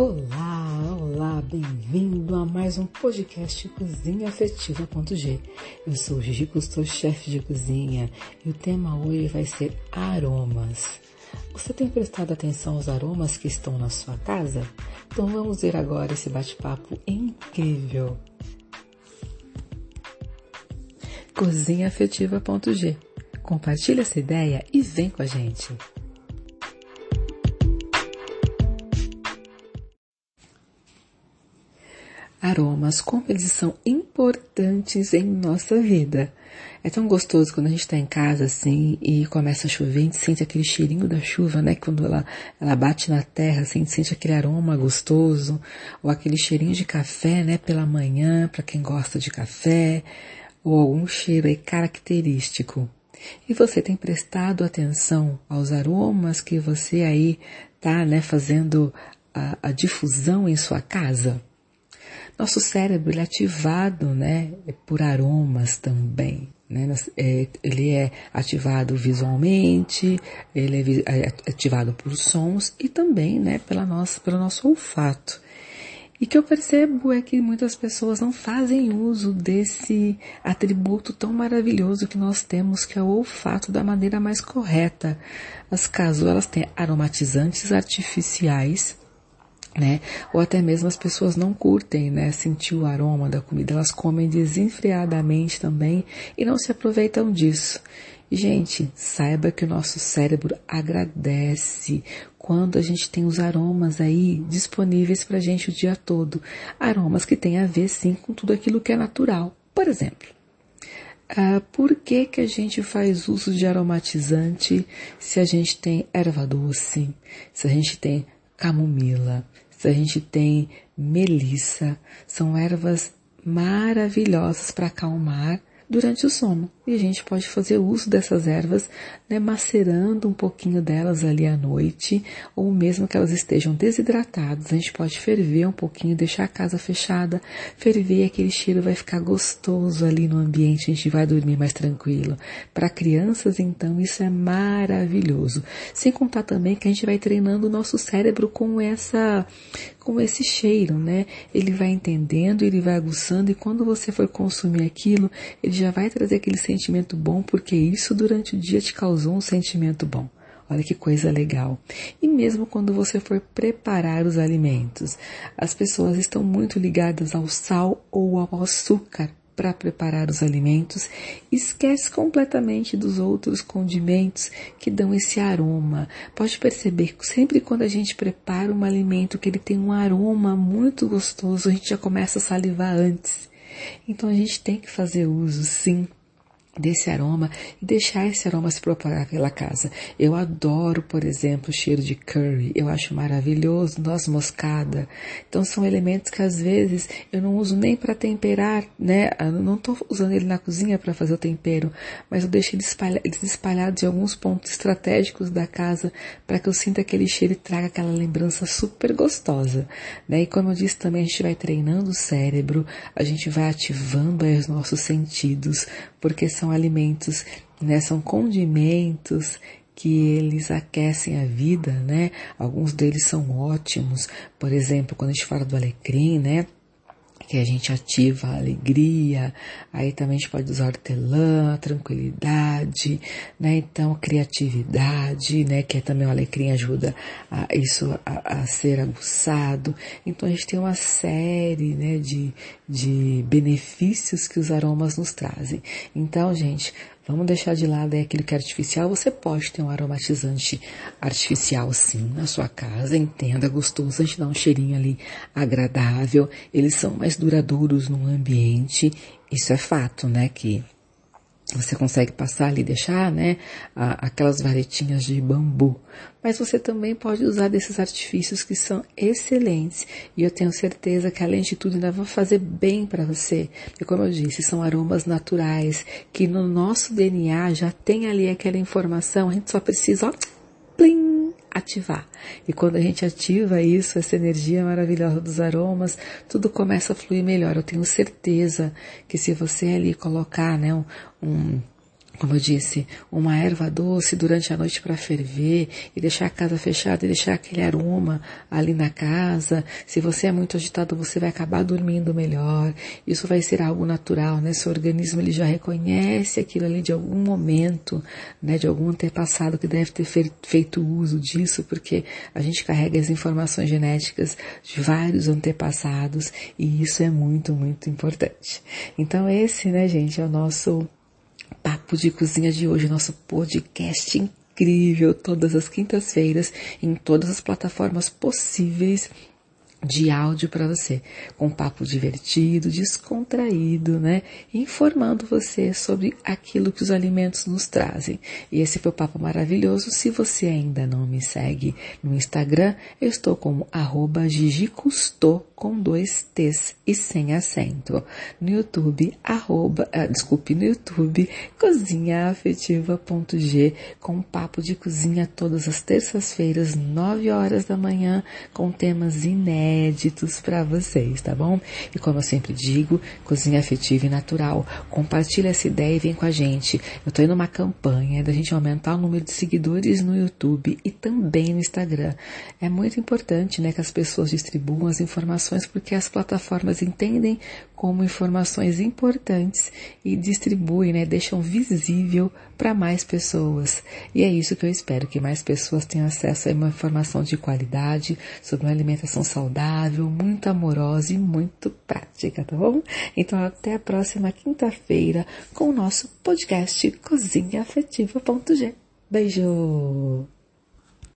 Olá, olá, bem-vindo a mais um podcast Cozinha Afetiva.g. Eu sou Gigi Cousteau, chefe de cozinha, e o tema hoje vai ser aromas. Você tem prestado atenção aos aromas que estão na sua casa? Então vamos ver agora esse bate-papo incrível. Cozinha Afetiva.g. Compartilhe essa ideia e vem com a gente. Aromas, como eles são importantes em nossa vida. É tão gostoso quando a gente está em casa assim e começa a chover, a gente sente aquele cheirinho da chuva, né? Quando ela, ela bate na terra, assim, a gente sente aquele aroma gostoso, ou aquele cheirinho de café, né? Pela manhã, para quem gosta de café, ou algum cheiro aí característico. E você tem prestado atenção aos aromas que você aí tá, né, fazendo a, a difusão em sua casa? Nosso cérebro é ativado, né, por aromas também. Né? É, ele é ativado visualmente, ele é, é ativado por sons e também, né, pela nossa, pelo nosso olfato. E que eu percebo é que muitas pessoas não fazem uso desse atributo tão maravilhoso que nós temos, que é o olfato, da maneira mais correta. As casuelas têm aromatizantes artificiais né? Ou até mesmo as pessoas não curtem, né? Sentir o aroma da comida, elas comem desenfreadamente também e não se aproveitam disso. Gente, saiba que o nosso cérebro agradece quando a gente tem os aromas aí disponíveis pra gente o dia todo. Aromas que têm a ver, sim, com tudo aquilo que é natural. Por exemplo, ah, por que, que a gente faz uso de aromatizante se a gente tem erva doce, se a gente tem camomila, se a gente tem melissa, são ervas maravilhosas para acalmar durante o sono. E a gente pode fazer uso dessas ervas, né, macerando um pouquinho delas ali à noite, ou mesmo que elas estejam desidratadas, a gente pode ferver um pouquinho, deixar a casa fechada, ferver aquele cheiro vai ficar gostoso ali no ambiente, a gente vai dormir mais tranquilo. Para crianças, então, isso é maravilhoso. Sem contar também que a gente vai treinando o nosso cérebro com essa com esse cheiro, né? Ele vai entendendo, ele vai aguçando e quando você for consumir aquilo, ele já vai trazer aquele sentimento bom, porque isso durante o dia te causou um sentimento bom. Olha que coisa legal. E mesmo quando você for preparar os alimentos, as pessoas estão muito ligadas ao sal ou ao açúcar para preparar os alimentos, esquece completamente dos outros condimentos que dão esse aroma. Pode perceber que sempre quando a gente prepara um alimento que ele tem um aroma muito gostoso, a gente já começa a salivar antes. Então a gente tem que fazer uso, sim, desse aroma e deixar esse aroma se propagar pela casa. Eu adoro, por exemplo, o cheiro de curry. Eu acho maravilhoso, noz moscada. Então são elementos que às vezes eu não uso nem para temperar, né? Eu não estou usando ele na cozinha para fazer o tempero, mas eu deixo eles espalhados, espalhados em alguns pontos estratégicos da casa para que eu sinta aquele cheiro e traga aquela lembrança super gostosa, né? E como eu disse também, a gente vai treinando o cérebro, a gente vai ativando os nossos sentidos, porque são alimentos, né, são condimentos que eles aquecem a vida, né? Alguns deles são ótimos. Por exemplo, quando a gente fala do alecrim, né? Que a gente ativa a alegria, aí também a gente pode usar hortelã, tranquilidade, né? Então, criatividade, né? Que é também o alecrim ajuda a, isso a, a, ser aguçado. Então, a gente tem uma série, né? De, de benefícios que os aromas nos trazem. Então, gente, Vamos deixar de lado é aquilo que é artificial. Você pode ter um aromatizante artificial sim na sua casa, entenda, gostoso, a gente dá um cheirinho ali agradável. Eles são mais duradouros no ambiente. Isso é fato, né? Que você consegue passar ali, deixar, né, aquelas varetinhas de bambu. Mas você também pode usar desses artifícios que são excelentes. E eu tenho certeza que, além de tudo, ainda vão fazer bem para você. E como eu disse, são aromas naturais, que no nosso DNA já tem ali aquela informação. A gente só precisa, ó, plim, ativar. E quando a gente ativa isso, essa energia maravilhosa dos aromas, tudo começa a fluir melhor. Eu tenho certeza que se você ali colocar, né, um, como eu disse, uma erva doce durante a noite para ferver e deixar a casa fechada e deixar aquele aroma ali na casa. Se você é muito agitado, você vai acabar dormindo melhor. Isso vai ser algo natural, né? Seu organismo ele já reconhece aquilo ali de algum momento, né? De algum antepassado que deve ter feito uso disso, porque a gente carrega as informações genéticas de vários antepassados e isso é muito, muito importante. Então esse, né, gente, é o nosso Papo de Cozinha de hoje, nosso podcast incrível, todas as quintas-feiras, em todas as plataformas possíveis de áudio para você, com um papo divertido, descontraído, né? Informando você sobre aquilo que os alimentos nos trazem. E esse foi o papo maravilhoso. Se você ainda não me segue no Instagram, eu estou como arroba Gigi com dois T's e sem acento. No YouTube, arroba, ah, desculpe, no YouTube, cozinhaafetiva.g com papo de cozinha todas as terças-feiras, 9 horas da manhã, com temas inéditos para vocês, tá bom? E como eu sempre digo, cozinha afetiva e natural. Compartilha essa ideia e vem com a gente. Eu tô indo uma campanha da gente aumentar o número de seguidores no YouTube e também no Instagram. É muito importante, né, que as pessoas distribuam as informações informações porque as plataformas entendem como informações importantes e distribuem, né, deixam visível para mais pessoas. E é isso que eu espero, que mais pessoas tenham acesso a uma informação de qualidade sobre uma alimentação saudável, muito amorosa e muito prática, tá bom? Então até a próxima quinta-feira com o nosso podcast Cozinha Afetiva.g. Beijo!